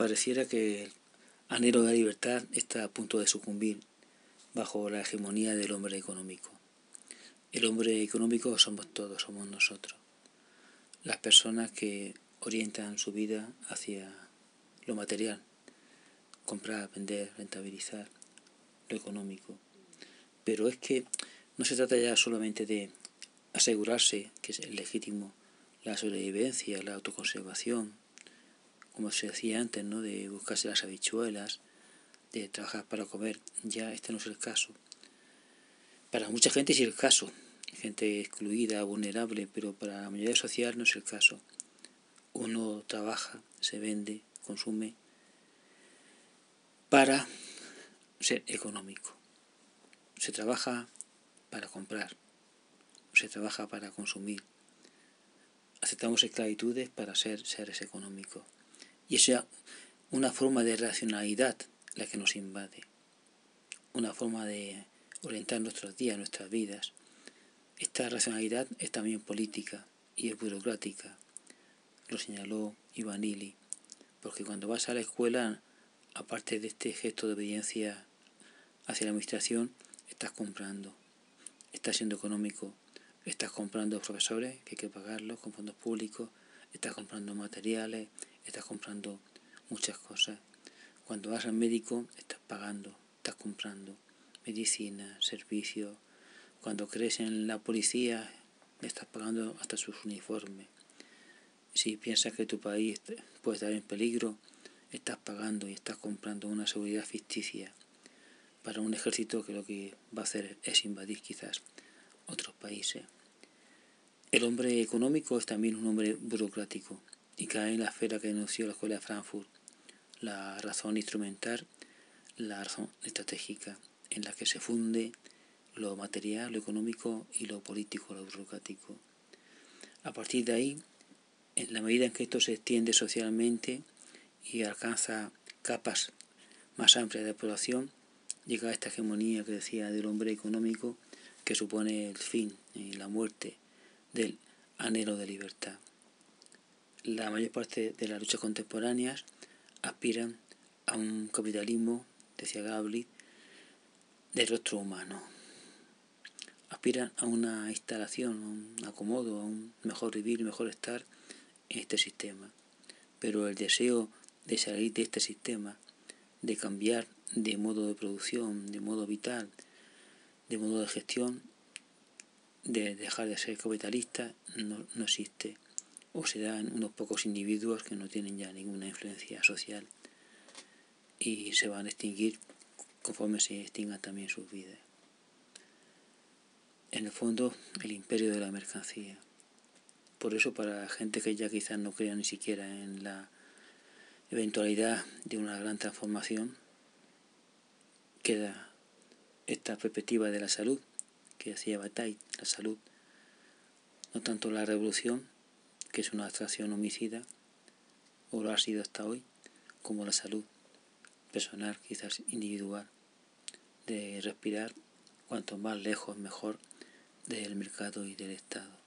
Pareciera que el anhelo de la libertad está a punto de sucumbir bajo la hegemonía del hombre económico. El hombre económico somos todos, somos nosotros. Las personas que orientan su vida hacia lo material, comprar, vender, rentabilizar, lo económico. Pero es que no se trata ya solamente de asegurarse, que es legítimo, la sobrevivencia, la autoconservación, como se decía antes, ¿no? de buscarse las habichuelas, de trabajar para comer, ya este no es el caso. Para mucha gente es el caso, gente excluida, vulnerable, pero para la mayoría social no es el caso. Uno trabaja, se vende, consume para ser económico. Se trabaja para comprar, se trabaja para consumir. Aceptamos esclavitudes para ser seres económicos. Y es una forma de racionalidad la que nos invade, una forma de orientar nuestros días, nuestras vidas. Esta racionalidad es también política y es burocrática, lo señaló Ivanili, porque cuando vas a la escuela, aparte de este gesto de obediencia hacia la administración, estás comprando, estás siendo económico, estás comprando profesores que hay que pagarlos con fondos públicos, estás comprando materiales, estás comprando muchas cosas. Cuando vas al médico, estás pagando, estás comprando medicina, servicios. Cuando crees en la policía, estás pagando hasta sus uniformes. Si piensas que tu país puede estar en peligro, estás pagando y estás comprando una seguridad ficticia para un ejército que lo que va a hacer es invadir quizás otros países. El hombre económico es también un hombre burocrático y cae en la esfera que denunció la Escuela de Frankfurt, la razón instrumental, la razón estratégica, en la que se funde lo material, lo económico y lo político, lo burocrático. A partir de ahí, en la medida en que esto se extiende socialmente y alcanza capas más amplias de población, llega a esta hegemonía que decía del hombre económico que supone el fin y la muerte del anhelo de libertad la mayor parte de las luchas contemporáneas aspiran a un capitalismo, decía Gabli, de rostro humano. Aspiran a una instalación, a un acomodo, a un mejor vivir, mejor estar en este sistema. Pero el deseo de salir de este sistema, de cambiar de modo de producción, de modo vital, de modo de gestión, de dejar de ser capitalista, no, no existe o se dan unos pocos individuos que no tienen ya ninguna influencia social y se van a extinguir conforme se extingan también sus vidas. En el fondo, el imperio de la mercancía. Por eso, para gente que ya quizás no crea ni siquiera en la eventualidad de una gran transformación, queda esta perspectiva de la salud que hacía Bataille, la salud, no tanto la revolución, que es una abstracción homicida, o lo ha sido hasta hoy, como la salud personal, quizás individual, de respirar cuanto más lejos mejor del mercado y del Estado.